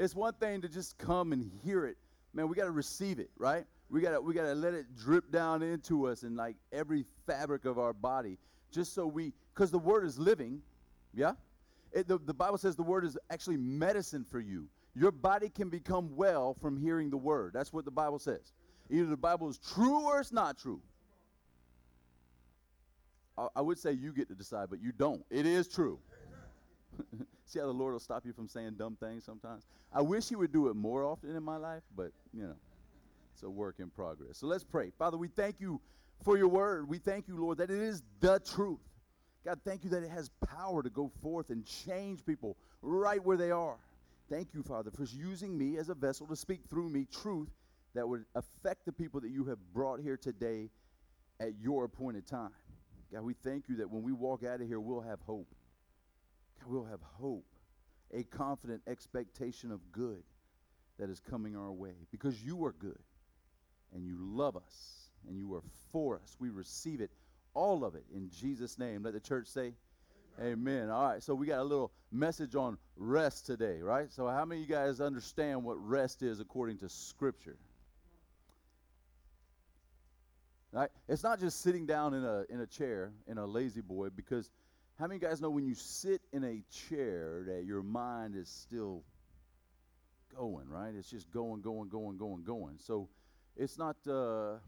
it's one thing to just come and hear it. Man, we got to receive it, right? We got to we got to let it drip down into us and like every fabric of our body, just so we, because the word is living, yeah. It, the, the Bible says the word is actually medicine for you. Your body can become well from hearing the word. That's what the Bible says. Either the Bible is true or it's not true. I, I would say you get to decide, but you don't. It is true. See how the Lord will stop you from saying dumb things sometimes? I wish He would do it more often in my life, but you know, it's a work in progress. So let's pray. Father, we thank you for your word. We thank you, Lord, that it is the truth. God, thank you that it has power to go forth and change people right where they are. Thank you, Father, for using me as a vessel to speak through me truth that would affect the people that you have brought here today at your appointed time. God, we thank you that when we walk out of here, we'll have hope. We'll have hope, a confident expectation of good that is coming our way because you are good and you love us and you are for us. We receive it all of it in Jesus' name. Let the church say, Amen. Amen. All right, so we got a little message on rest today, right? So, how many of you guys understand what rest is according to Scripture? Right? It's not just sitting down in a in a chair in a La-Z-Boy because how many guys know when you sit in a chair that your mind is still going, right? It's just going, going, going, going, going. So it's not uh,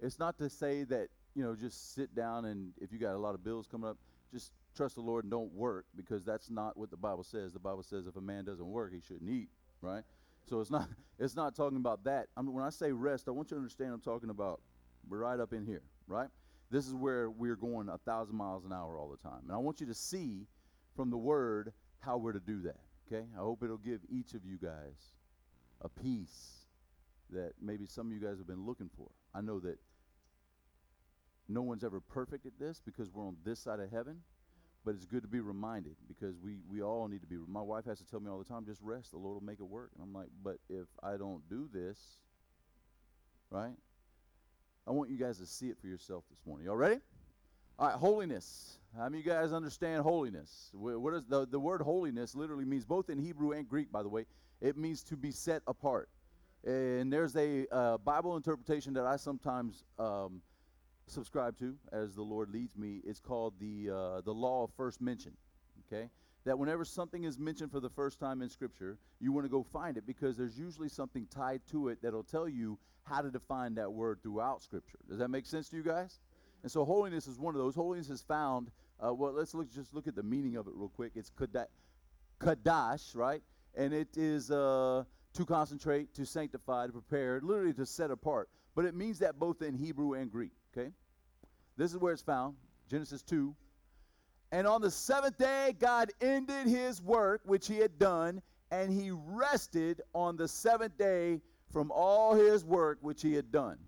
it's not to say that you know, just sit down and if you got a lot of bills coming up, just trust the Lord and don't work because that's not what the Bible says. The Bible says if a man doesn't work, he shouldn't eat, right? So it's not it's not talking about that. I mean, when I say rest, I want you to understand I'm talking about right up in here, right? This is where we're going a thousand miles an hour all the time, and I want you to see from the Word how we're to do that. Okay, I hope it'll give each of you guys a peace that maybe some of you guys have been looking for. I know that no one's ever perfect at this because we're on this side of heaven. But it's good to be reminded because we, we all need to be. My wife has to tell me all the time, just rest. The Lord will make it work. And I'm like, but if I don't do this, right? I want you guys to see it for yourself this morning. Y'all ready? All right, holiness. How many of you guys understand holiness? What is the, the word holiness literally means both in Hebrew and Greek, by the way. It means to be set apart. And there's a uh, Bible interpretation that I sometimes um, subscribe to as the Lord leads me. It's called the uh, the law of first mention. Okay, that whenever something is mentioned for the first time in Scripture, you want to go find it because there's usually something tied to it that'll tell you how to define that word throughout Scripture. Does that make sense to you guys? And so holiness is one of those. Holiness is found. Uh, well, let's look just look at the meaning of it real quick. It's kadash, right? And it is uh, to concentrate, to sanctify, to prepare, literally to set apart. But it means that both in Hebrew and Greek. Okay? This is where it's found Genesis 2. And on the seventh day, God ended his work which he had done, and he rested on the seventh day from all his work which he had done.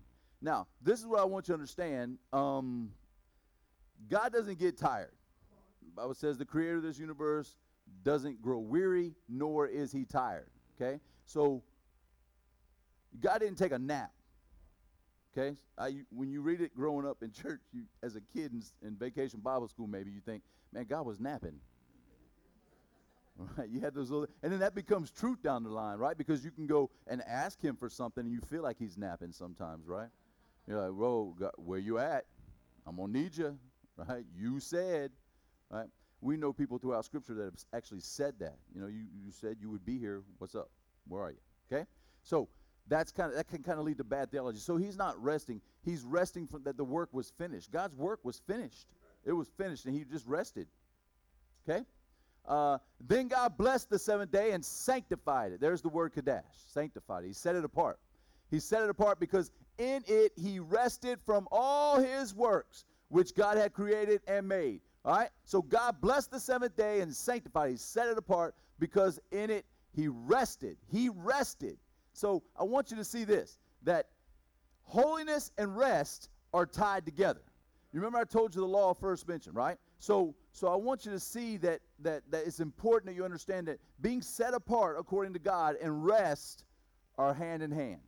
Now, this is what I want you to understand. Um, God doesn't get tired. The Bible says the creator of this universe doesn't grow weary, nor is he tired. Okay? So, God didn't take a nap. Okay, I, when you read it growing up in church, you, as a kid in, in vacation Bible school, maybe you think, man, God was napping. Right? You had those little, and then that becomes truth down the line, right? Because you can go and ask Him for something, and you feel like He's napping sometimes, right? You're like, whoa, God, where you at? I'm gonna need you, right? You said, right? We know people throughout Scripture that have actually said that. You know, you, you said you would be here. What's up? Where are you? Okay, so that's kind of that can kind of lead to bad theology. So he's not resting. He's resting from that the work was finished. God's work was finished. It was finished, and he just rested. Okay. Uh, then God blessed the seventh day and sanctified it. There's the word kadash, sanctified it. He set it apart. He set it apart because in it he rested from all his works which God had created and made. All right? So God blessed the seventh day and sanctified it. He set it apart because in it he rested. He rested. So I want you to see this that holiness and rest are tied together. You remember I told you the law of first mention, right? So so I want you to see that that that it's important that you understand that being set apart according to God and rest are hand in hand.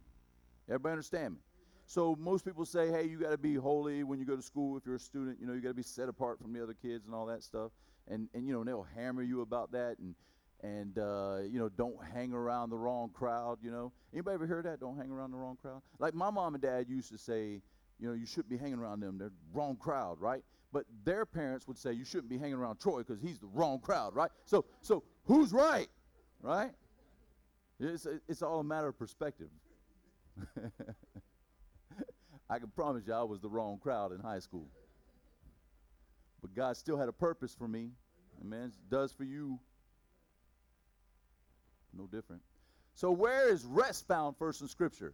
Everybody understand me? So most people say, hey, you got to be holy when you go to school. If you're a student, you know, you got to be set apart from the other kids and all that stuff. And and you know, and they'll hammer you about that. And and uh, you know don't hang around the wrong crowd you know? Anybody ever heard that don't hang around the wrong crowd? Like my mom and dad used to say you know you shouldn't be hanging around them they're wrong crowd right? But their parents would say you shouldn't be hanging around troy because he's the wrong crowd right? So so who's right right? It's, it's all a matter of perspective. I can promise you i was the wrong crowd in high school. But god still had a purpose for me. Amen. Does for you no different. So where is rest found first in Scripture?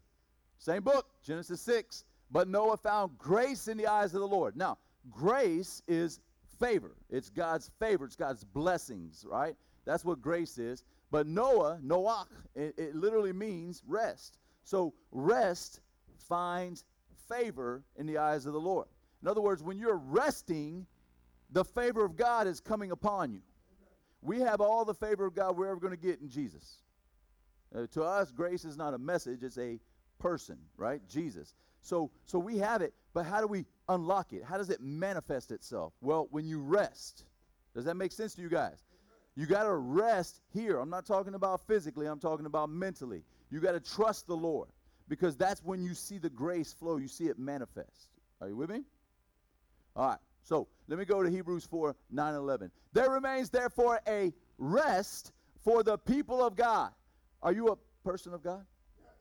Same book, Genesis 6. But Noah found grace in the eyes of the Lord. Now, grace is favor. It's God's favor. It's God's blessings, right? That's what grace is. But Noah, Noach, it, it literally means rest. So rest finds favor in the eyes of the Lord. In other words, when you're resting, the favor of God is coming upon you. We have all the favor of God we're ever going to get in Jesus. Uh, to us, grace is not a message, it's a person, right? Jesus. So, so we have it, but how do we unlock it? How does it manifest itself? Well, when you rest. Does that make sense to you guys? You got to rest here. I'm not talking about physically, I'm talking about mentally. You got to trust the Lord because that's when you see the grace flow, you see it manifest. Are you with me? All right. So let me go to Hebrews 4 9 11. There remains therefore a rest for the people of God. Are you a person of God?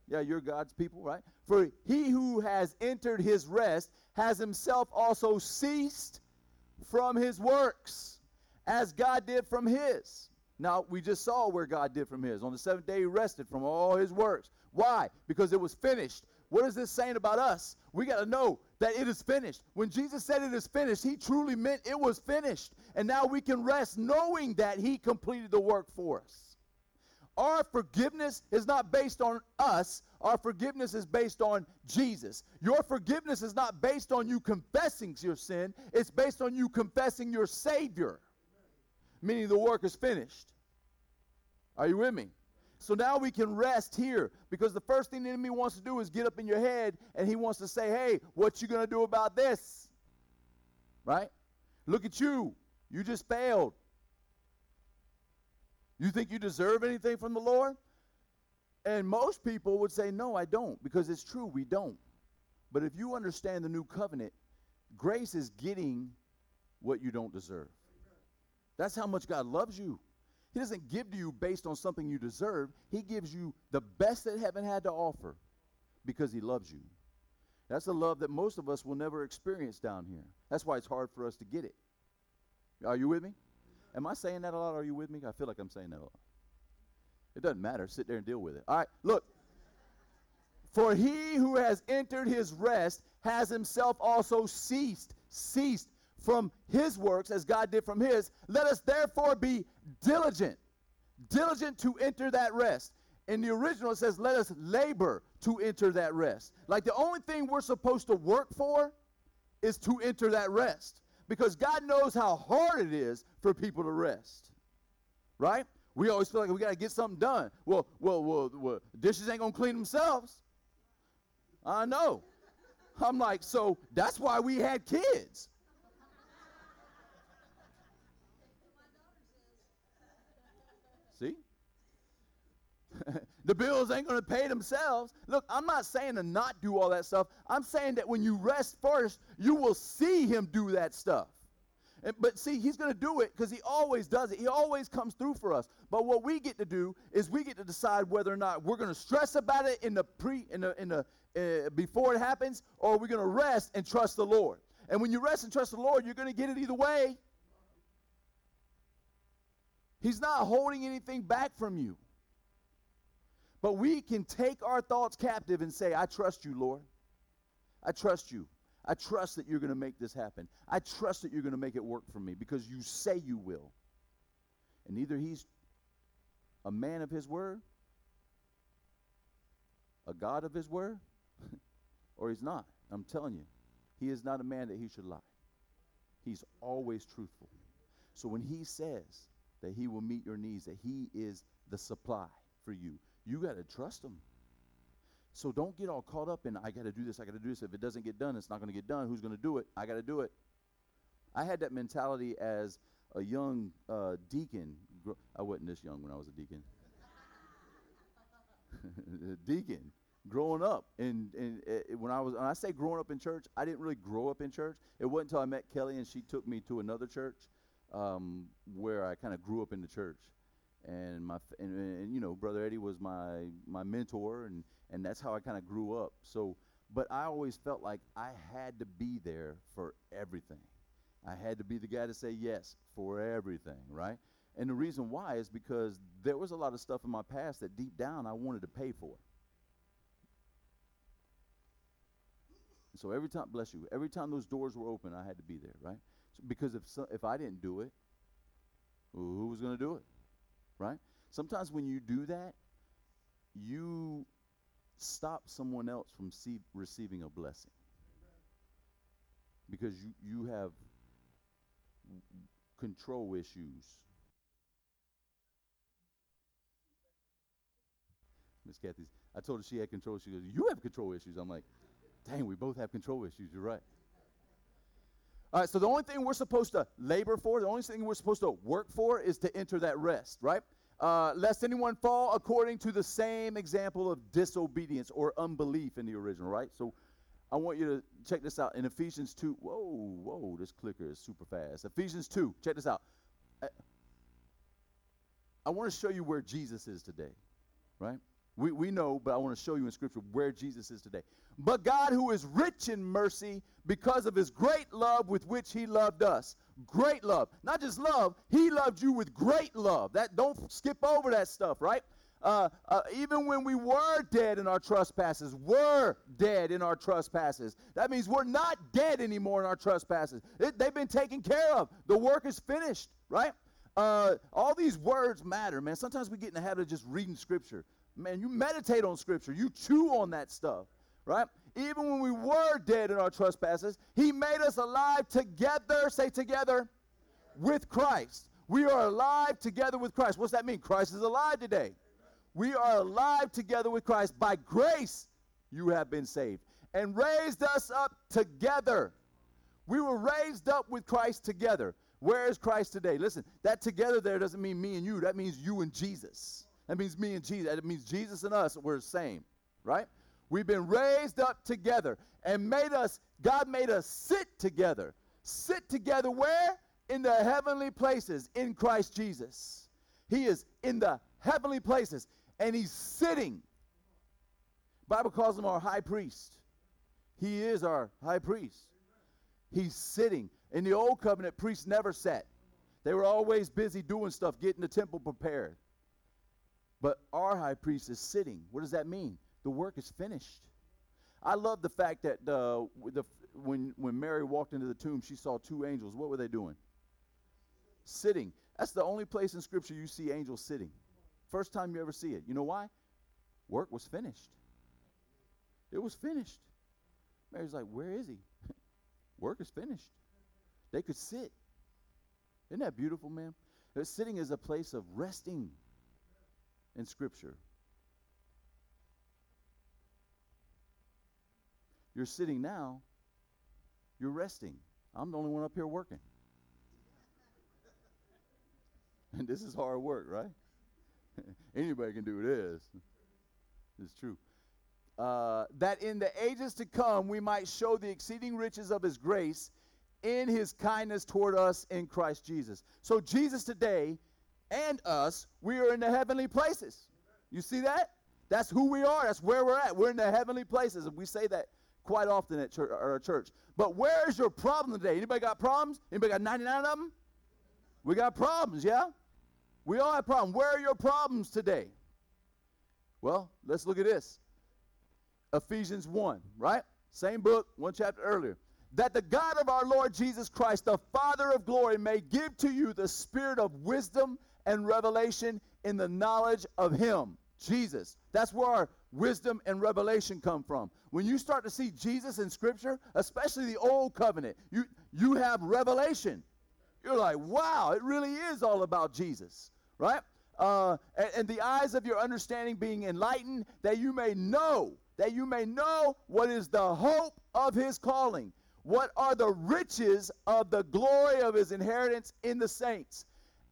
Yeah, you're God's people, right? For he who has entered his rest has himself also ceased from his works, as God did from his. Now, we just saw where God did from his. On the seventh day, he rested from all his works. Why? Because it was finished. What is this saying about us? We got to know that it is finished. When Jesus said it is finished, he truly meant it was finished. And now we can rest knowing that he completed the work for us. Our forgiveness is not based on us. Our forgiveness is based on Jesus. Your forgiveness is not based on you confessing your sin, it's based on you confessing your Savior, meaning the work is finished. Are you with me? So now we can rest here because the first thing the enemy wants to do is get up in your head and he wants to say, hey, what you going to do about this? Right? Look at you. You just failed. You think you deserve anything from the Lord? And most people would say, no, I don't, because it's true, we don't. But if you understand the new covenant, grace is getting what you don't deserve. That's how much God loves you. He doesn't give to you based on something you deserve. He gives you the best that heaven had to offer because he loves you. That's a love that most of us will never experience down here. That's why it's hard for us to get it. Are you with me? Am I saying that a lot? Are you with me? I feel like I'm saying that a lot. It doesn't matter. Sit there and deal with it. All right, look. For he who has entered his rest has himself also ceased, ceased from his works as God did from his. Let us therefore be diligent, diligent to enter that rest. In the original, it says, let us labor to enter that rest. Like the only thing we're supposed to work for is to enter that rest. Because God knows how hard it is for people to rest. Right? We always feel like we got to get something done. Well, well, well, well, dishes ain't going to clean themselves. I know. I'm like, so that's why we had kids. See? The bills ain't going to pay themselves. Look, I'm not saying to not do all that stuff. I'm saying that when you rest first, you will see him do that stuff. And, but see, he's going to do it because he always does it. He always comes through for us. But what we get to do is we get to decide whether or not we're going to stress about it in the pre in the in the uh, before it happens, or we're going to rest and trust the Lord. And when you rest and trust the Lord, you're going to get it either way. He's not holding anything back from you. But we can take our thoughts captive and say, I trust you, Lord. I trust you. I trust that you're going to make this happen. I trust that you're going to make it work for me because you say you will. And either he's a man of his word, a God of his word, or he's not. I'm telling you, he is not a man that he should lie. He's always truthful. So when he says, that he will meet your needs, that he is the supply for you. You got to trust him. So don't get all caught up in, I got to do this, I got to do this. If it doesn't get done, it's not going to get done. Who's going to do it? I got to do it. I had that mentality as a young uh, deacon I wasn't this young when I was a deacon. deacon, growing up, and and uh, when I was when I say growing up in church, I didn't really grow up in church. It wasn't until I met Kelly and she took me to another church um, where I kind of grew up in the church. And my and, and you know, brother Eddie was my my mentor, and and that's how I kind of grew up. So, but I always felt like I had to be there for everything. I had to be the guy to say yes for everything, right? And the reason why is because there was a lot of stuff in my past that deep down I wanted to pay for. So every time, bless you, every time those doors were open, I had to be there, right? So because if so, if I didn't do it, who was going to do it, right? Sometimes when you do that, you stop someone else from see, receiving a blessing because you you have control issues. Miss Kathy's. I told her she had control. She goes, "You have control issues." I'm like, "Dang, we both have control issues." You're right. All right. So the only thing we're supposed to labor for, the only thing we're supposed to work for, is to enter that rest, right? Uh, lest anyone fall according to the same example of disobedience or unbelief in the original, right? So I want you to check this out in Ephesians 2. Whoa, whoa, this clicker is super fast. Ephesians 2, check this out. I, I want to show you where Jesus is today, right? We, we know, but I want to show you in Scripture where Jesus is today. But God, who is rich in mercy, because of his great love with which he loved us. Great love. Not just love, he loved you with great love. That Don't skip over that stuff, right? Uh, uh, even when we were dead in our trespasses, were dead in our trespasses. That means we're not dead anymore in our trespasses. It, they've been taken care of. The work is finished, right? Uh, all these words matter, man. Sometimes we get in the habit of just reading Scripture. Man, you meditate on Scripture, you chew on that stuff, right? Even when we were dead in our trespasses, He made us alive together, say together, with Christ. We are alive together with Christ. What's that mean? Christ is alive today. We are alive together with Christ. By grace, you have been saved and raised us up together. We were raised up with Christ together. Where is Christ today? Listen, that together there doesn't mean me and you. That means you and Jesus. That means me and Jesus. That means Jesus and us, we're the same, right? We've been raised up together and made us, God made us sit together. Sit together where? In the heavenly places in Christ Jesus. He is in the heavenly places and he's sitting. Bible calls him our high priest. He is our high priest. He's sitting. In the old covenant, priests never sat. They were always busy doing stuff, getting the temple prepared. But our high priest is sitting. What does that mean? The work is finished. I love the fact that uh, the, when, when Mary walked into the tomb, she saw two angels. What were they doing? Sitting. That's the only place in Scripture you see angels sitting. First time you ever see it. You know why? Work was finished. It was finished. Mary's like, Where is he? Work is finished. They could sit. Isn't that beautiful, man? Sitting is a place of resting in Scripture. You're sitting now, you're resting. I'm the only one up here working. and this is hard work, right? Anybody can do this. It's true. Uh, that in the ages to come we might show the exceeding riches of his grace in his kindness toward us in Christ Jesus. So, Jesus today and us, we are in the heavenly places. You see that? That's who we are. That's where we're at. We're in the heavenly places. And we say that quite often at church, our church. But where is your problem today? Anybody got problems? Anybody got 99 of them? We got problems, yeah? We all have problems. Where are your problems today? Well, let's look at this. Ephesians 1, right? Same book, one chapter earlier. That the God of our Lord Jesus Christ, the Father of glory, may give to you the spirit of wisdom and revelation in the knowledge of Him, Jesus. That's where our wisdom and revelation come from. When you start to see Jesus in Scripture, especially the Old Covenant, you, you have revelation. You're like, wow, it really is all about Jesus, right? Uh, and, and the eyes of your understanding being enlightened, that you may know, that you may know what is the hope of his calling. What are the riches of the glory of his inheritance in the saints?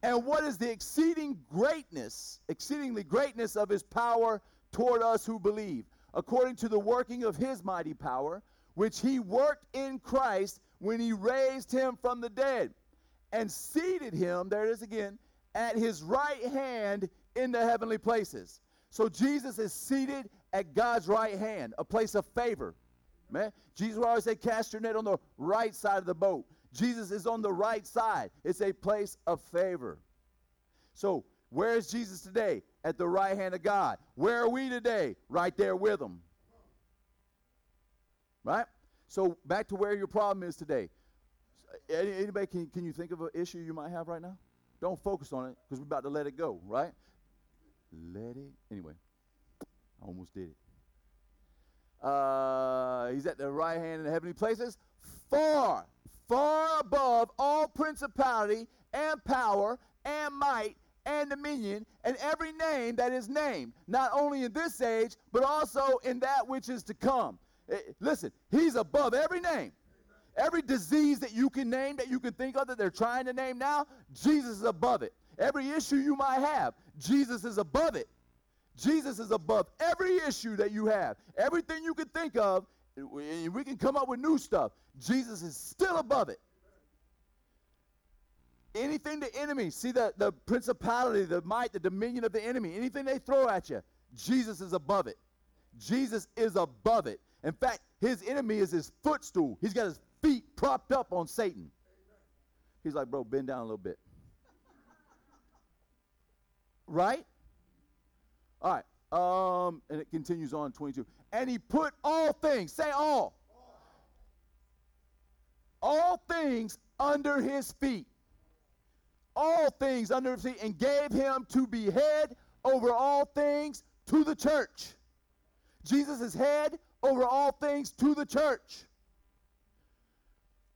And what is the exceeding greatness, exceedingly greatness of his power toward us who believe, according to the working of his mighty power, which he worked in Christ when he raised him from the dead and seated him, there it is again, at his right hand in the heavenly places. So Jesus is seated at God's right hand, a place of favor. Man, Jesus will always say, cast your net on the right side of the boat. Jesus is on the right side. It's a place of favor. So, where is Jesus today? At the right hand of God. Where are we today? Right there with him. Right? So, back to where your problem is today. Anybody, can, can you think of an issue you might have right now? Don't focus on it because we're about to let it go, right? Let it. Anyway, I almost did it. Uh, he's at the right hand in the heavenly places, far, far above all principality and power and might and dominion and every name that is named, not only in this age, but also in that which is to come. Eh, listen, he's above every name. Every disease that you can name, that you can think of, that they're trying to name now, Jesus is above it. Every issue you might have, Jesus is above it. Jesus is above every issue that you have. Everything you can think of, we can come up with new stuff. Jesus is still above it. Anything the enemy, see the, the principality, the might, the dominion of the enemy, anything they throw at you, Jesus is above it. Jesus is above it. In fact, his enemy is his footstool. He's got his feet propped up on Satan. He's like, bro, bend down a little bit. right? All right. Um, and it continues on 22. And he put all things, say all, all things under his feet. All things under his feet, and gave him to be head over all things to the church. Jesus is head over all things to the church,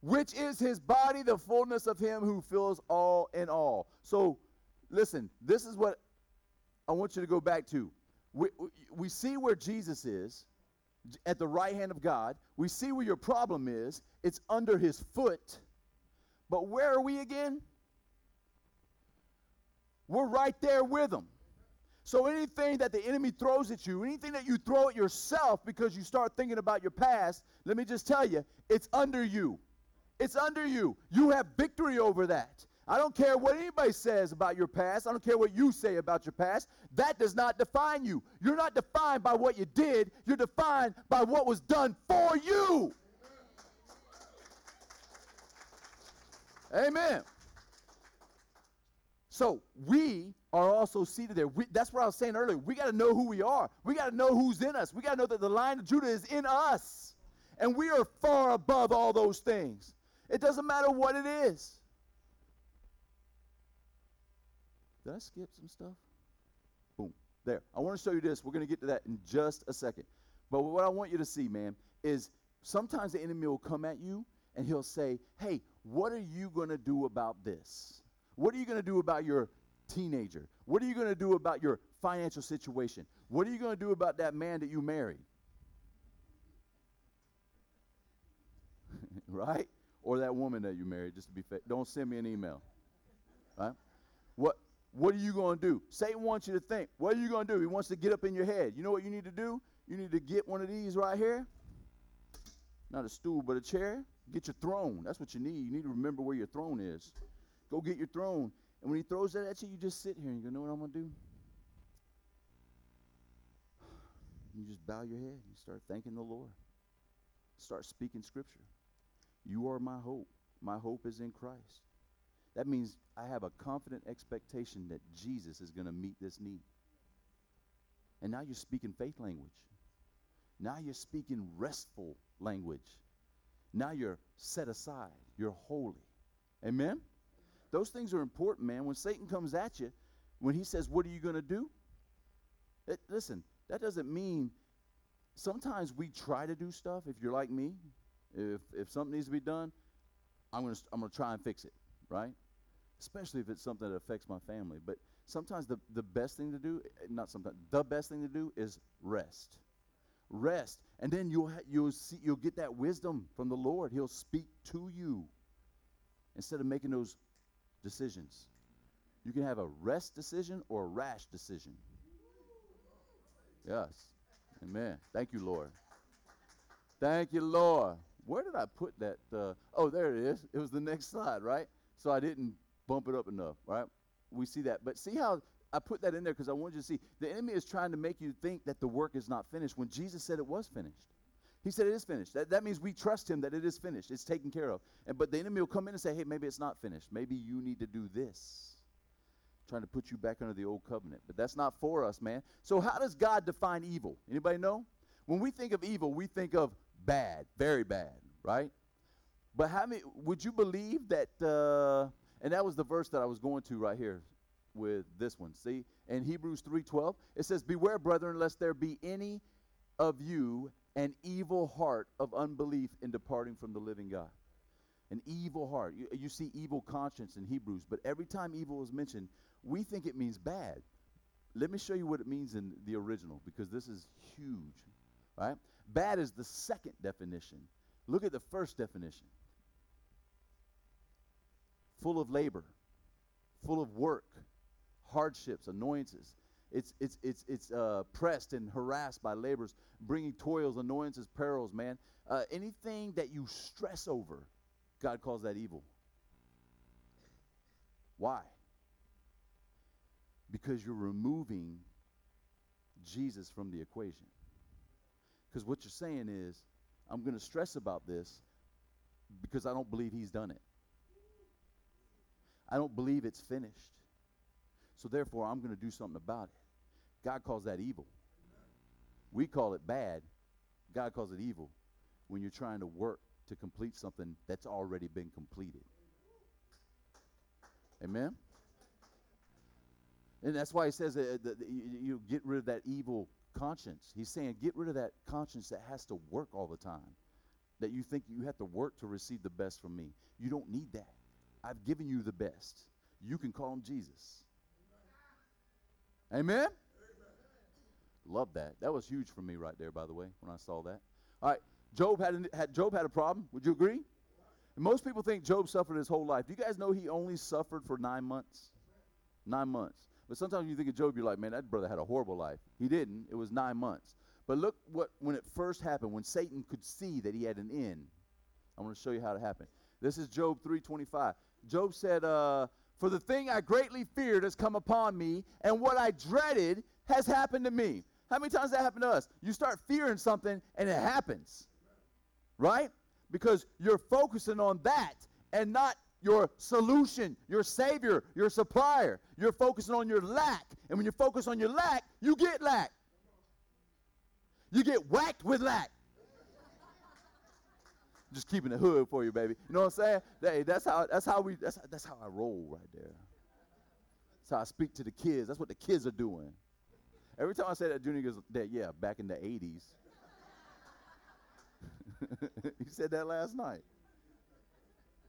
which is his body, the fullness of him who fills all in all. So, listen, this is what I want you to go back to. We, we see where Jesus is at the right hand of God. We see where your problem is. It's under his foot. But where are we again? We're right there with him. So anything that the enemy throws at you, anything that you throw at yourself because you start thinking about your past, let me just tell you, it's under you. It's under you. You have victory over that. I don't care what anybody says about your past. I don't care what you say about your past. That does not define you. You're not defined by what you did, you're defined by what was done for you. Amen. So we are also seated there. We, that's what I was saying earlier. We got to know who we are. We got to know who's in us. We got to know that the lion of Judah is in us. And we are far above all those things. It doesn't matter what it is. Did I skip some stuff? Boom. There. I want to show you this. We're going to get to that in just a second. But what I want you to see, man, is sometimes the enemy will come at you and he'll say, Hey, what are you going to do about this? What are you going to do about your teenager? What are you going to do about your financial situation? What are you going to do about that man that you married? right? Or that woman that you married, just to be fair. Don't send me an email. Right? What what are you going to do? Satan wants you to think. What are you going to do? He wants to get up in your head. You know what you need to do? You need to get one of these right here. Not a stool, but a chair. Get your throne. That's what you need. You need to remember where your throne is. Go get your throne. And when he throws that at you, you just sit here and you know what I'm going to do? You just bow your head. You start thanking the Lord. Start speaking scripture. You are my hope. My hope is in Christ. That means I have a confident expectation that Jesus is going to meet this need. And now you're speaking faith language. Now you're speaking restful language. Now you're set aside. You're holy. Amen? Those things are important, man. When Satan comes at you, when he says, What are you going to do? It, listen, that doesn't mean sometimes we try to do stuff. If you're like me, if, if something needs to be done, I'm going to I'm going to try and fix it, right? Especially if it's something that affects my family. But sometimes the, the best thing to do, not sometimes, the best thing to do is rest. Rest. And then you'll, ha- you'll, see, you'll get that wisdom from the Lord. He'll speak to you instead of making those decisions. You can have a rest decision or a rash decision. Yes. Amen. Thank you, Lord. Thank you, Lord. Where did I put that? Uh, oh, there it is. It was the next slide, right? So I didn't bump it up enough, right? We see that. But see how I put that in there because I want you to see the enemy is trying to make you think that the work is not finished when Jesus said it was finished. He said it is finished. That, that means we trust him that it is finished. It's taken care of. And but the enemy will come in and say, hey, maybe it's not finished. Maybe you need to do this. Trying to put you back under the old covenant. But that's not for us, man. So how does God define evil? Anybody know? When we think of evil, we think of bad, very bad, right? But how many would you believe that uh, and that was the verse that I was going to right here with this one. See, in Hebrews 3:12, it says, "Beware, brethren, lest there be any of you an evil heart of unbelief in departing from the living God." An evil heart. You, you see evil conscience in Hebrews, but every time evil is mentioned, we think it means bad. Let me show you what it means in the original because this is huge. Right? Bad is the second definition. Look at the first definition. Full of labor, full of work, hardships, annoyances. It's, it's, it's, it's uh, pressed and harassed by labors, bringing toils, annoyances, perils, man. Uh, anything that you stress over, God calls that evil. Why? Because you're removing Jesus from the equation. Because what you're saying is, I'm going to stress about this because I don't believe he's done it. I don't believe it's finished. So therefore, I'm going to do something about it. God calls that evil. We call it bad. God calls it evil when you're trying to work to complete something that's already been completed. Amen? And that's why he says that, that you, you get rid of that evil conscience. He's saying get rid of that conscience that has to work all the time, that you think you have to work to receive the best from me. You don't need that. I've given you the best. You can call him Jesus. Amen? Amen? Love that. That was huge for me right there, by the way, when I saw that. All right, Job had, a, had Job had a problem. Would you agree? And most people think Job suffered his whole life. Do you guys know he only suffered for nine months? Nine months. But sometimes you think of Job, you're like, man, that brother had a horrible life. He didn't. It was nine months. But look what when it first happened, when Satan could see that he had an end. I want to show you how it happened. This is Job 3:25. Job said, uh, For the thing I greatly feared has come upon me, and what I dreaded has happened to me. How many times that happened to us? You start fearing something and it happens. Right? Because you're focusing on that and not your solution, your savior, your supplier. You're focusing on your lack. And when you focus on your lack, you get lack. You get whacked with lack. Just keeping the hood for you, baby. You know what I'm saying? Hey, that's how that's how we that's that's how I roll right there. That's how I speak to the kids. That's what the kids are doing. Every time I say that, Junior goes, that, yeah, back in the 80s. he said that last night.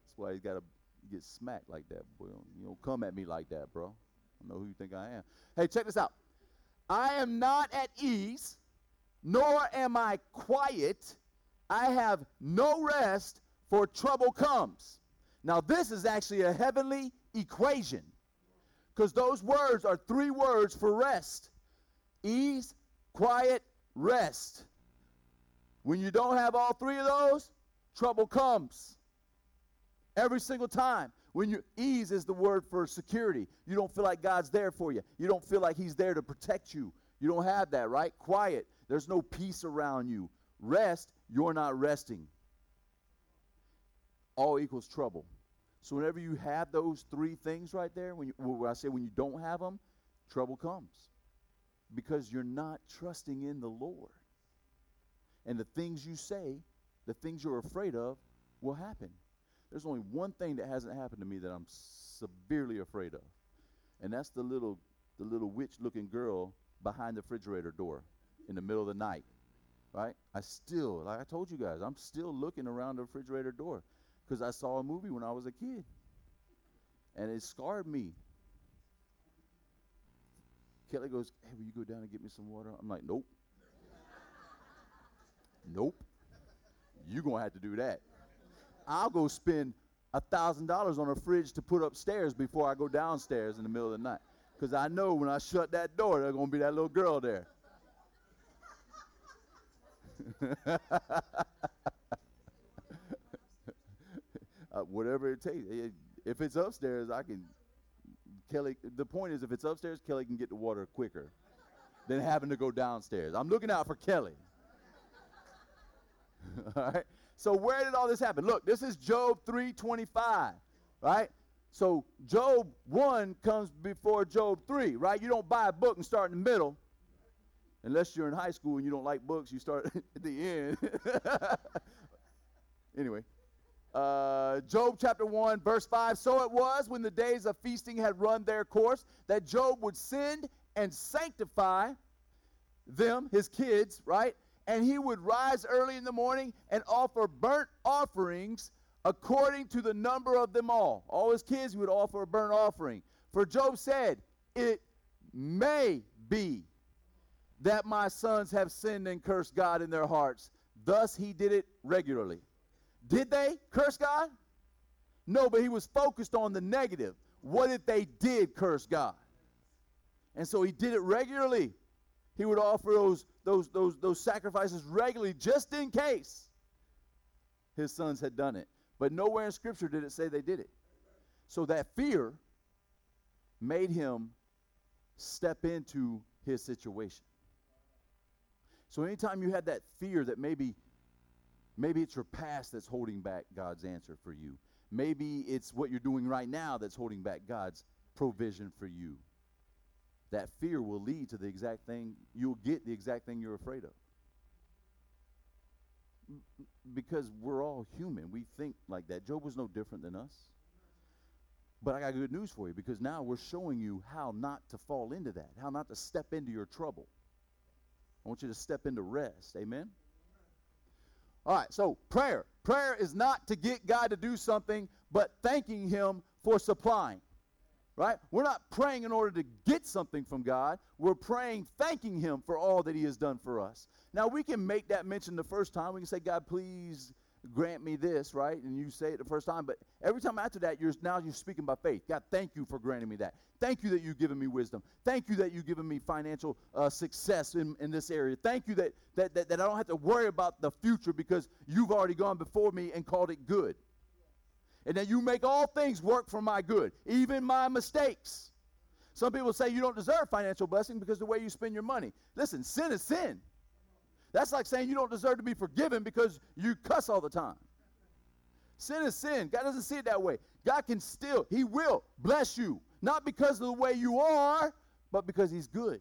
That's why he's got to get smacked like that, boy. You don't come at me like that, bro. I know who you think I am. Hey, check this out. I am not at ease, nor am I quiet I have no rest, for trouble comes. Now, this is actually a heavenly equation because those words are three words for rest ease, quiet, rest. When you don't have all three of those, trouble comes. Every single time. When you ease is the word for security. You don't feel like God's there for you. You don't feel like he's there to protect you. You don't have that, right? Quiet. There's no peace around you. Rest you're not resting. All equals trouble. So whenever you have those three things right there, when, you, when I say when you don't have them, trouble comes because you're not trusting in the Lord. And the things you say, the things you're afraid of, will happen. There's only one thing that hasn't happened to me that I'm severely afraid of, and that's the little the little witch-looking girl behind the refrigerator door in the middle of the night right? I still, like I told you guys, I'm still looking around the refrigerator door because I saw a movie when I was a kid, and it scarred me. Kelly goes, "Hey, will you go down and get me some water?" I'm like, "Nope, nope. You're gonna have to do that. I'll go spend a thousand dollars on a fridge to put upstairs before I go downstairs in the middle of the night. Because I know when I shut that door, there's gonna be that little girl there. uh, whatever it takes. If it's upstairs, I can. Kelly. The point is, if it's upstairs, Kelly can get the water quicker than having to go downstairs. I'm looking out for Kelly. all right. So where did all this happen? Look, this is Job 3:25, right? So Job 1 comes before Job 3, right? You don't buy a book and start in the middle. Unless you're in high school and you don't like books, you start at the end. anyway, uh, Job chapter 1, verse 5. So it was when the days of feasting had run their course that Job would send and sanctify them, his kids, right? and he would rise early in the morning and offer burnt offerings according to the number of them all. All his kids would offer a burnt offering. For Job said, It may be that my sons have sinned and cursed God in their hearts. Thus he did it regularly. Did they curse God? No, but he was focused on the negative. What if they did curse God? And so he did it regularly. He would offer those those, those, those sacrifices regularly just in case his sons had done it. But nowhere in Scripture did it say they did it. So that fear made him step into his situation. So anytime you had that fear that maybe maybe it's your past that's holding back God's answer for you. Maybe it's what you're doing right now that's holding back God's provision for you that fear will lead to the exact thing, you'll get the exact thing you're afraid of. Because we're all human. We think like that. Job was no different than us. But I got good news for you because now we're showing you how not to fall into that, how not to step into your trouble. I want you to step into rest. Amen? All right, so prayer. Prayer is not to get God to do something, but thanking Him for supplying right? We're not praying in order to get something from God. We're praying thanking Him for all that He has done for us. Now, we can make that mention the first time. We can say, God, please grant me this, right? And you say it the first time. But every time after that, you're now you're speaking by faith. God, thank you for granting me that. Thank you that you've given me wisdom. Thank you that you've given me financial uh, success in, in this area. Thank you that, that, that, that I don't have to worry about the future because you've already gone before me and called it good and that you make all things work for my good, even my mistakes. Some people say you don't deserve financial blessing because the way you spend your money. Listen, sin is sin. That's like saying you don't deserve to be forgiven because you cuss all the time. Sin is sin. God doesn't see it that way. God can still, He will bless you, not because of the way you are, but because He's good.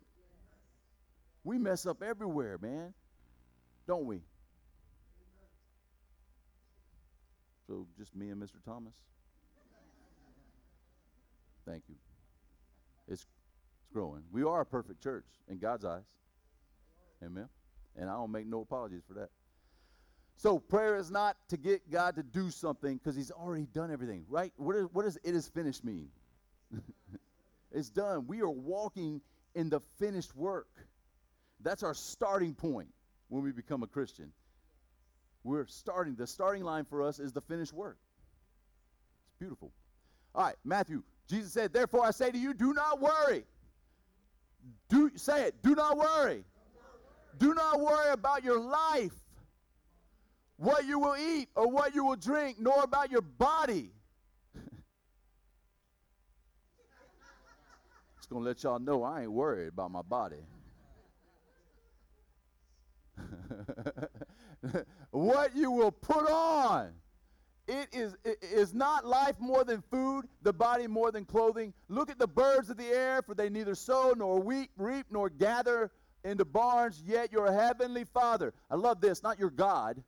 We mess up everywhere, man, don't we? So just me and Mr. Thomas? Thank you. It's, it's growing. We are a perfect church in God's eyes. Amen. And I don't make no apologies for that. So prayer is not to get God to do something because he's already done everything, right? What, is, what does it is finished mean? it's done. We are walking in the finished work. That's our starting point when we become a Christian. We're starting. The starting line for us is the finished work. It's beautiful. All right, Matthew. Jesus said, Therefore I say to you, do not worry. Do say it, do not worry. Do not worry about your life, what you will eat or what you will drink, nor about your body. It's gonna let y'all know I ain't worried about my body. what you will put on. It is, it is not life more than food, the body more than clothing. Look at the birds of the air, for they neither sow nor weep, reap nor gather into barns, yet your heavenly Father, I love this, not your God,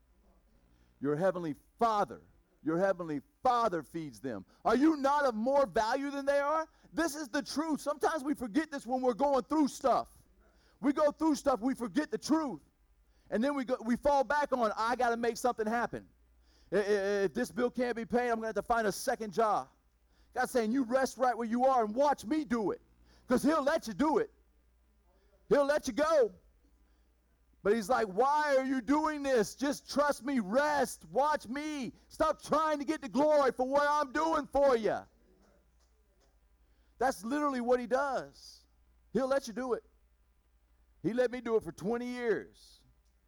your heavenly Father, your heavenly Father feeds them. Are you not of more value than they are? This is the truth. Sometimes we forget this when we're going through stuff. We go through stuff, we forget the truth. And then we, go, we fall back on, I got to make something happen. If this bill can't be paid, I'm going to have to find a second job. God's saying, you rest right where you are and watch me do it. Because he'll let you do it. He'll let you go. But he's like, Why are you doing this? Just trust me, rest, watch me. Stop trying to get the glory for what I'm doing for you. That's literally what he does. He'll let you do it. He let me do it for 20 years.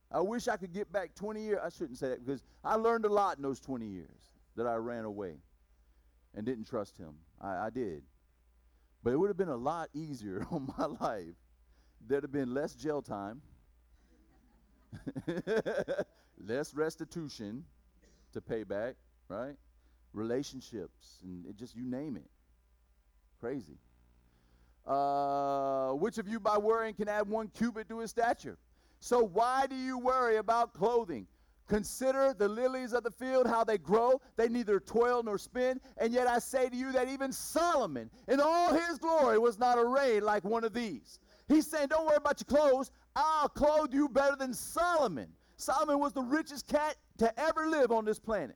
I wish I could get back 20 years. I shouldn't say that because I learned a lot in those 20 years that I ran away and didn't trust him. I, I did. But it would have been a lot easier on my life. There'd have been less jail time, less restitution to pay back, right? Relationships, and it just you name it. Crazy. Uh, which of you by worrying can add one cubit to his stature? So why do you worry about clothing? Consider the lilies of the field, how they grow. They neither toil nor spin. And yet I say to you that even Solomon, in all his glory, was not arrayed like one of these. He's saying, Don't worry about your clothes. I'll clothe you better than Solomon. Solomon was the richest cat to ever live on this planet.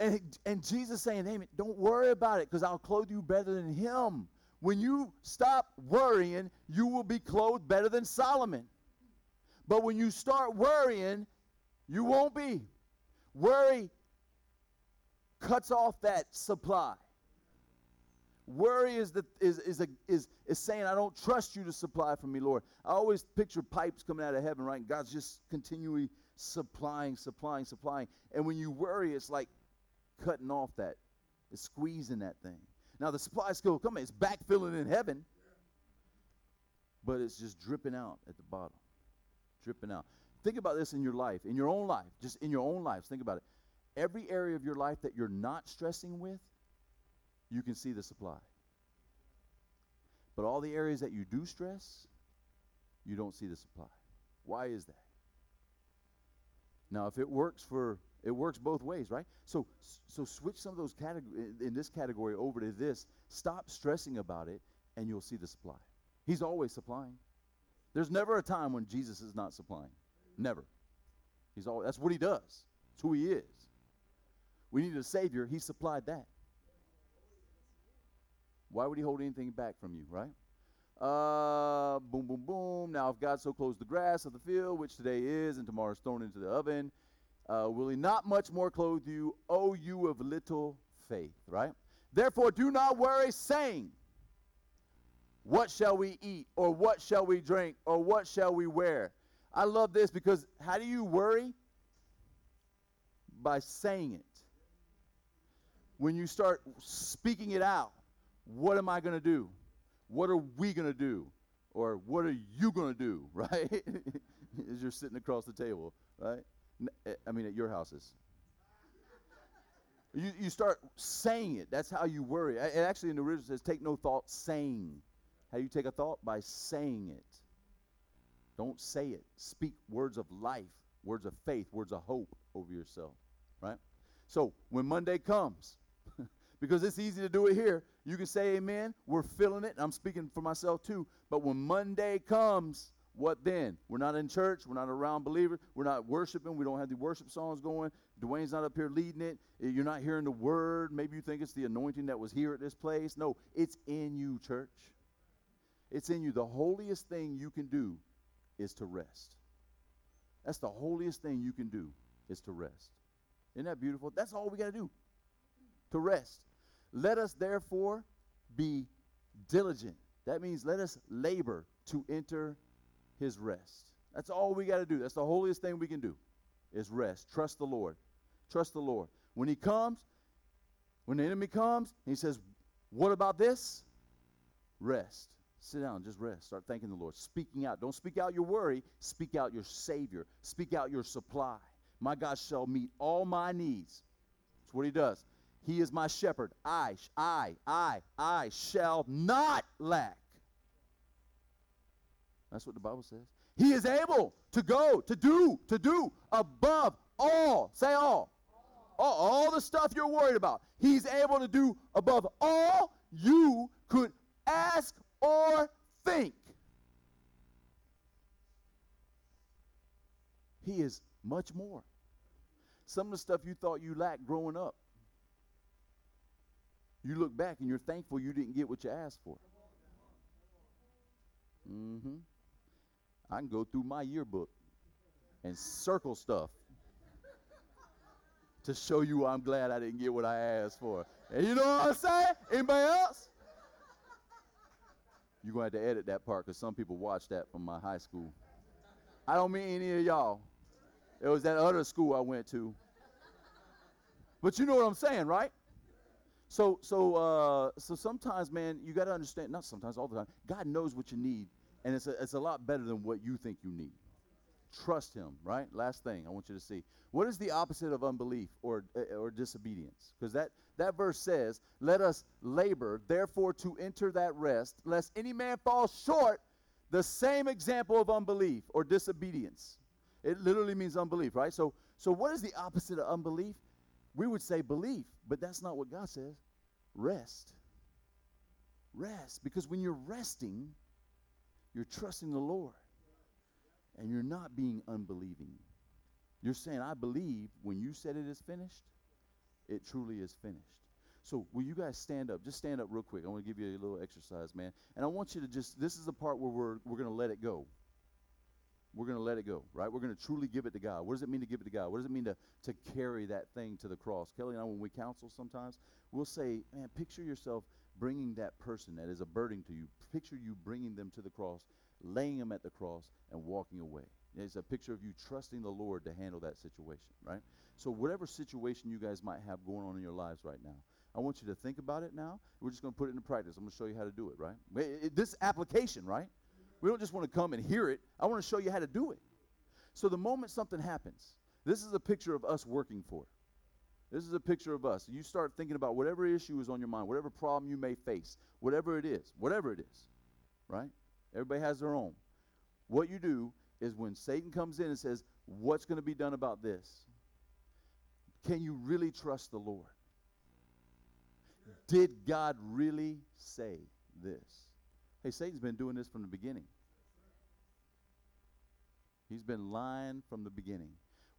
And, and Jesus saying, Amen, don't worry about it because I'll clothe you better than him. When you stop worrying, you will be clothed better than Solomon. But when you start worrying, you won't be. Worry cuts off that supply. Worry is, the, is, is, a, is, is saying, I don't trust you to supply for me, Lord. I always picture pipes coming out of heaven, right? And God's just continually supplying, supplying, supplying. And when you worry, it's like cutting off that, it's squeezing that thing. Now the supply is still coming, it's backfilling in heaven, but it's just dripping out at the bottom. Dripping out. Think about this in your life, in your own life, just in your own lives. Think about it. Every area of your life that you're not stressing with, you can see the supply. But all the areas that you do stress, you don't see the supply. Why is that? Now, if it works for it works both ways, right? So so switch some of those category in this category over to this. Stop stressing about it and you'll see the supply. He's always supplying. There's never a time when Jesus is not supplying. Never. He's always that's what he does. That's who he is. We need a savior, he supplied that. Why would he hold anything back from you, right? Uh, boom, boom, boom. Now, if God so clothes the grass of the field, which today is and tomorrow is thrown into the oven, uh, will he not much more clothe you, O you of little faith, right? Therefore, do not worry, saying, What shall we eat, or what shall we drink, or what shall we wear? I love this because how do you worry? By saying it. When you start speaking it out, what am I going to do? What are we going to do? Or what are you going to do, right? As you're sitting across the table, right? Eh, I mean, at your houses. You, you start saying it. That's how you worry. It actually in the original says, take no thought saying. How you take a thought? By saying it. Don't say it. Speak words of life, words of faith, words of hope over yourself, right? So when Monday comes, because it's easy to do it here, you can say amen. We're feeling it. I'm speaking for myself too. But when Monday comes, what then? We're not in church. We're not around believers. We're not worshiping. We don't have the worship songs going. Dwayne's not up here leading it. Eh, you're not hearing the word. Maybe you think it's the anointing that was here at this place. No, it's in you, church. It's in you. The holiest thing you can do is to rest. That's the holiest thing you can do is to rest. Isn't that beautiful? That's all we got to do to rest. Let us therefore be diligent. That means let us labor to enter his rest. That's all we got to do. That's the holiest thing we can do is rest. Trust the Lord. Trust the Lord. When he comes, when the enemy comes, he says, What about this? Rest. Sit down, just rest. Start thanking the Lord. Speaking out. Don't speak out your worry, speak out your Savior. Speak out your supply. My God shall meet all my needs. That's what he does. He is my shepherd. I, I, I, I shall not lack. That's what the Bible says. He is able to go, to do, to do above all. Say all. All, all the stuff you're worried about. He's able to do above all you could ask or think. He is much more. Some of the stuff you thought you lacked growing up, you look back and you're thankful you didn't get what you asked for. Mm-hmm. I can go through my yearbook and circle stuff to show you I'm glad I didn't get what I asked for. And you know what I'm saying? Anybody else? You're going to have to edit that part because some people watch that from my high school. I don't mean any of y'all. It was that other school I went to. But you know what I'm saying, right? So, so, uh, so sometimes, man, you got to understand. Not sometimes, all the time. God knows what you need, and it's a, it's a lot better than what you think you need. Trust Him, right? Last thing I want you to see. What is the opposite of unbelief or uh, or disobedience? Because that that verse says, "Let us labor, therefore, to enter that rest, lest any man fall short." The same example of unbelief or disobedience. It literally means unbelief, right? So, so what is the opposite of unbelief? We would say belief, but that's not what God says. Rest. Rest. Because when you're resting, you're trusting the Lord. And you're not being unbelieving. You're saying, I believe when you said it is finished, it truly is finished. So will you guys stand up? Just stand up real quick. I want to give you a little exercise, man. And I want you to just this is the part where we're we're going to let it go. We're going to let it go, right? We're going to truly give it to God. What does it mean to give it to God? What does it mean to, to carry that thing to the cross? Kelly and I, when we counsel sometimes, we'll say, man, picture yourself bringing that person that is a burden to you. Picture you bringing them to the cross, laying them at the cross, and walking away. It's a picture of you trusting the Lord to handle that situation, right? So, whatever situation you guys might have going on in your lives right now, I want you to think about it now. We're just going to put it into practice. I'm going to show you how to do it, right? It, it, this application, right? We don't just want to come and hear it. I want to show you how to do it. So the moment something happens, this is a picture of us working for it. This is a picture of us. You start thinking about whatever issue is on your mind, whatever problem you may face, whatever it is, whatever it is, right? Everybody has their own. What you do is when Satan comes in and says, What's going to be done about this? Can you really trust the Lord? Did God really say this? Hey, Satan's been doing this from the beginning. He's been lying from the beginning.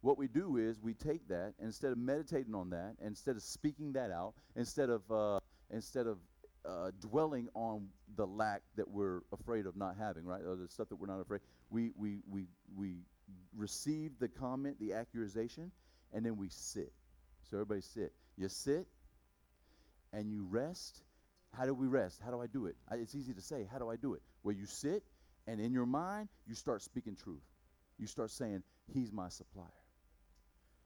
What we do is we take that instead of meditating on that, instead of speaking that out, instead of uh, instead of uh, dwelling on the lack that we're afraid of not having, right, or the stuff that we're not afraid, we we we we receive the comment, the accusation, and then we sit. So everybody sit. You sit, and you rest, how do we rest? How do I do it? It's easy to say. How do I do it? Well, you sit, and in your mind, you start speaking truth. You start saying, He's my supplier.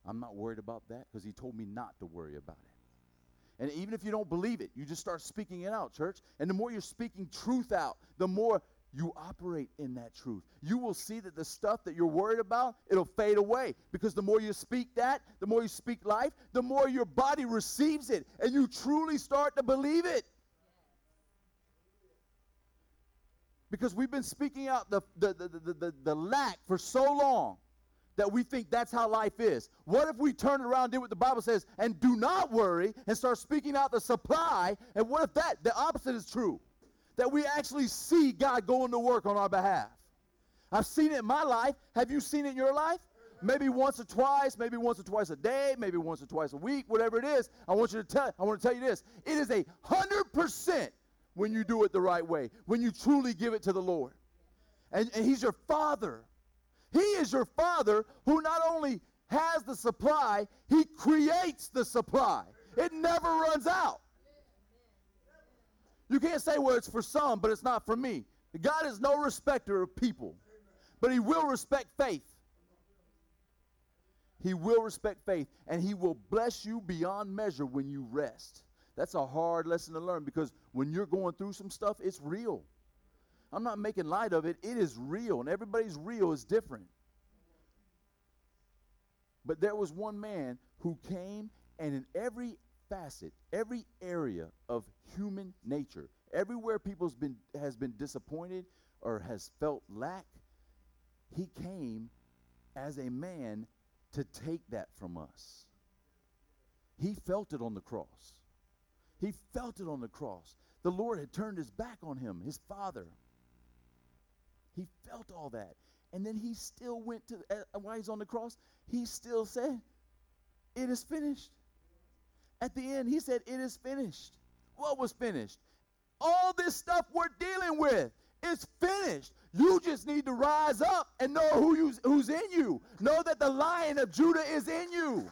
I'm not worried about that because He told me not to worry about it. And even if you don't believe it, you just start speaking it out, church. And the more you're speaking truth out, the more you operate in that truth. You will see that the stuff that you're worried about, it'll fade away. Because the more you speak that, the more you speak life, the more your body receives it. And you truly start to believe it. Because we've been speaking out the, the, the, the, the, lack for so long that we think that's how life is. What if we turn around, did what the Bible says, and do not worry and start speaking out the supply? And what if that, the opposite is true? That we actually see God going to work on our behalf. I've seen it in my life. Have you seen it in your life? Maybe once or twice, maybe once or twice a day, maybe once or twice a week, whatever it is. I want you to tell I want to tell you this. It is a hundred percent when you do it the right way, when you truly give it to the Lord. And, and He's your Father. He is your Father who not only has the supply, He creates the supply. It never runs out. You can't say, well, it's for some, but it's not for me. God is no respecter of people, but He will respect faith. He will respect faith, and He will bless you beyond measure when you rest. That's a hard lesson to learn because when you're going through some stuff, it's real. I'm not making light of it. It is real, and everybody's real is different. But there was one man who came, and in every facet, every area of human nature, everywhere people's been has been disappointed or has felt lack, he came as a man to take that from us. He felt it on the cross. He felt it on the cross. The Lord had turned his back on him, his father. He felt all that. And then he still went to, uh, while he's on the cross, he still said, It is finished. At the end, he said, It is finished. What was finished? All this stuff we're dealing with. is finished. You just need to rise up and know who you, who's in you. Know that the lion of Judah is in you.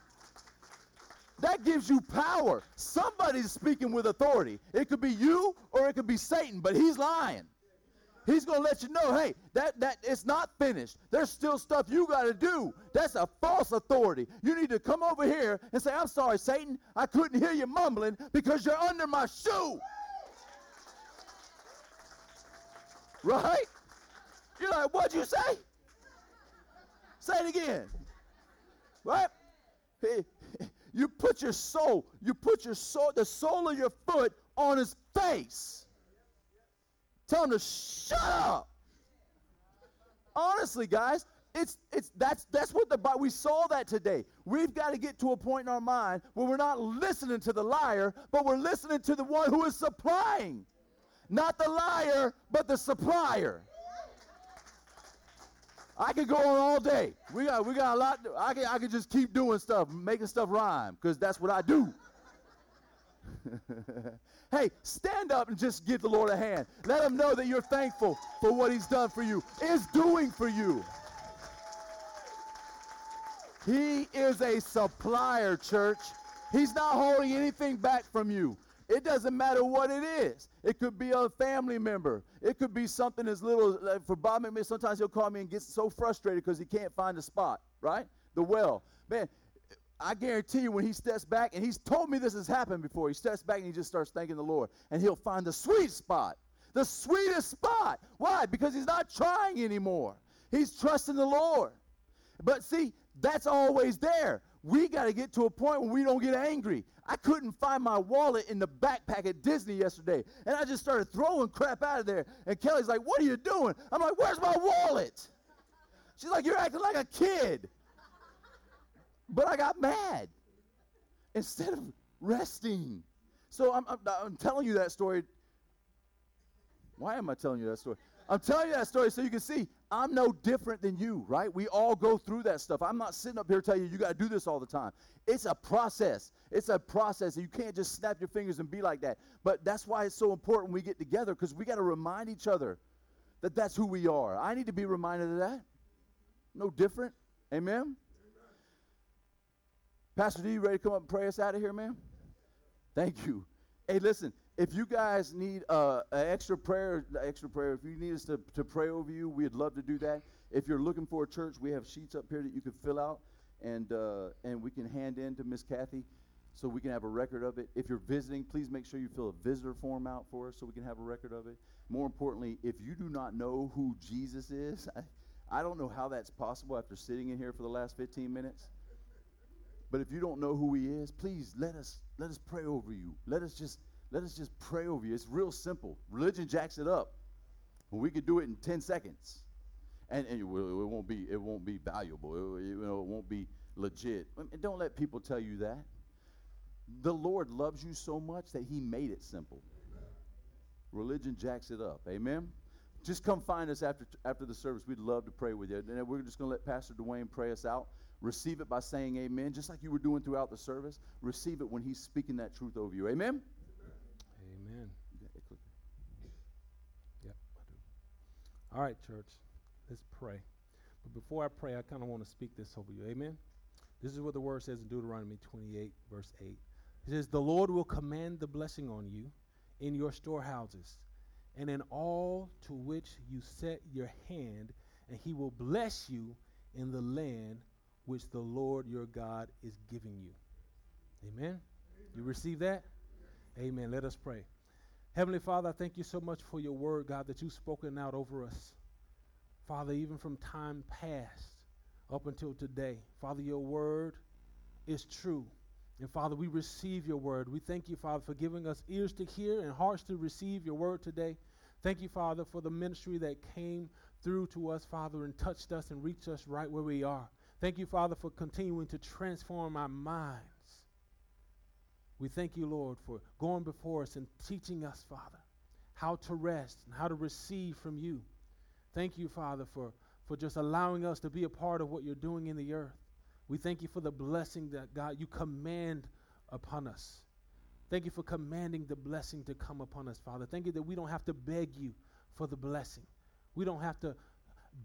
That gives you power. Somebody's speaking with authority. It could be you or it could be Satan, but he's lying. He's going to let you know, hey, that that it's not finished. There's still stuff you got to do. That's a false authority. You need to come over here and say, "I'm sorry, Satan. I couldn't hear you mumbling because you're under my shoe." Right? You're like, "What'd you say?" Say it again. Right? You put your soul, you put your soul, the sole of your foot on his face. Tell him to shut up. Honestly, guys, it's it's that's that's what the we saw that today. We've got to get to a point in our mind where we're not listening to the liar, but we're listening to the one who is supplying. Not the liar, but the supplier. I could go on all day. We got we got a lot. To, I can I can just keep doing stuff, making stuff rhyme, because that's what I do. hey, stand up and just give the Lord a hand. Let him know that you're thankful for what he's done for you, is doing for you. He is a supplier, church. He's not holding anything back from you. It doesn't matter what it is. It could be a family member. It could be something as little like for Bob McMahon. Sometimes he'll call me and get so frustrated because he can't find the spot, right? The well. Man, I guarantee you when he steps back, and he's told me this has happened before, he steps back and he just starts thanking the Lord, and he'll find the sweet spot, the sweetest spot. Why? Because he's not trying anymore. He's trusting the Lord. But see, that's always there. We got to get to a point where we don't get angry. I couldn't find my wallet in the backpack at Disney yesterday, and I just started throwing crap out of there. And Kelly's like, What are you doing? I'm like, Where's my wallet? She's like, You're acting like a kid. But I got mad instead of resting. So I'm, I'm, I'm, telling you that story. Why am I telling you that story? I'm telling you that story so you can see I'm no different than you, right? We all go through that stuff. I'm not sitting up here telling you you got to do this all the time. It's a process. It's a process. You can't just snap your fingers and be like that. But that's why it's so important we get together because we got to remind each other that that's who we are. I need to be reminded of that. No different. Amen. Pastor D, you ready to come up and pray us out of here, man? Thank you. Hey, listen, if you guys need uh, an extra prayer, extra prayer, if you need us to, to pray over you, we'd love to do that. If you're looking for a church, we have sheets up here that you can fill out and, uh, and we can hand in to Miss Kathy so we can have a record of it. If you're visiting, please make sure you fill a visitor form out for us so we can have a record of it. More importantly, if you do not know who Jesus is, I, I don't know how that's possible after sitting in here for the last 15 minutes. But if you don't know who he is, please let us let us pray over you. Let us just let us just pray over you. It's real simple. Religion jacks it up. We could do it in 10 seconds. And, and it, won't be it won't be valuable. It, you know, it won't be legit. And don't let people tell you that. The Lord loves you so much that he made it simple. Religion jacks it up. Amen. Just come find us after after the service. We'd love to pray with you. And we're just going to let Pastor Dwayne pray us out. Receive it by saying amen, just like you were doing throughout the service. Receive it when he's speaking that truth over you. Amen. Yep, I do. All right, church, let's pray. But before I pray, I kind of want to speak this over you. Amen? This is what the word says in Deuteronomy 28, verse 8. It says, The Lord will command the blessing on you in your storehouses and in all to which you set your hand, and he will bless you in the land which the Lord your God is giving you. Amen. Amen. You receive that? Amen. Let us pray. Heavenly Father, I thank you so much for your word, God, that you've spoken out over us. Father, even from time past up until today, Father, your word is true. And Father, we receive your word. We thank you, Father, for giving us ears to hear and hearts to receive your word today. Thank you, Father, for the ministry that came through to us, Father, and touched us and reached us right where we are. Thank you, Father, for continuing to transform our minds. We thank you, Lord, for going before us and teaching us, Father, how to rest and how to receive from you. Thank you, Father, for, for just allowing us to be a part of what you're doing in the earth. We thank you for the blessing that, God, you command upon us. Thank you for commanding the blessing to come upon us, Father. Thank you that we don't have to beg you for the blessing. We don't have to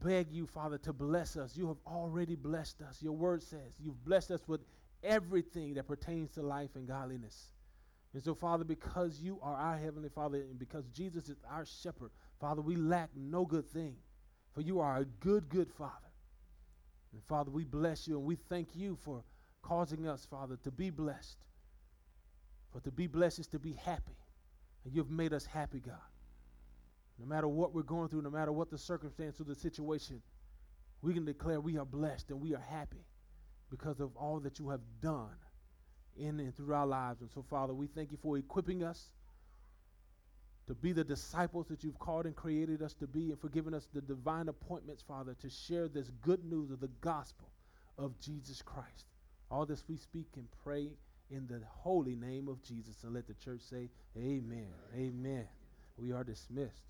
beg you, Father, to bless us. You have already blessed us. Your word says you've blessed us with everything that pertains to life and godliness. And so, Father, because you are our Heavenly Father and because Jesus is our shepherd, Father, we lack no good thing. For you are a good, good Father. And Father, we bless you and we thank you for causing us, Father, to be blessed. For to be blessed is to be happy. And you've made us happy, God. No matter what we're going through, no matter what the circumstance or the situation, we can declare we are blessed and we are happy because of all that you have done in and through our lives. And so, Father, we thank you for equipping us to be the disciples that you've called and created us to be, and for giving us the divine appointments, Father, to share this good news of the gospel of Jesus Christ. All this we speak and pray in the holy name of Jesus. And let the church say, Amen. Amen. We are dismissed.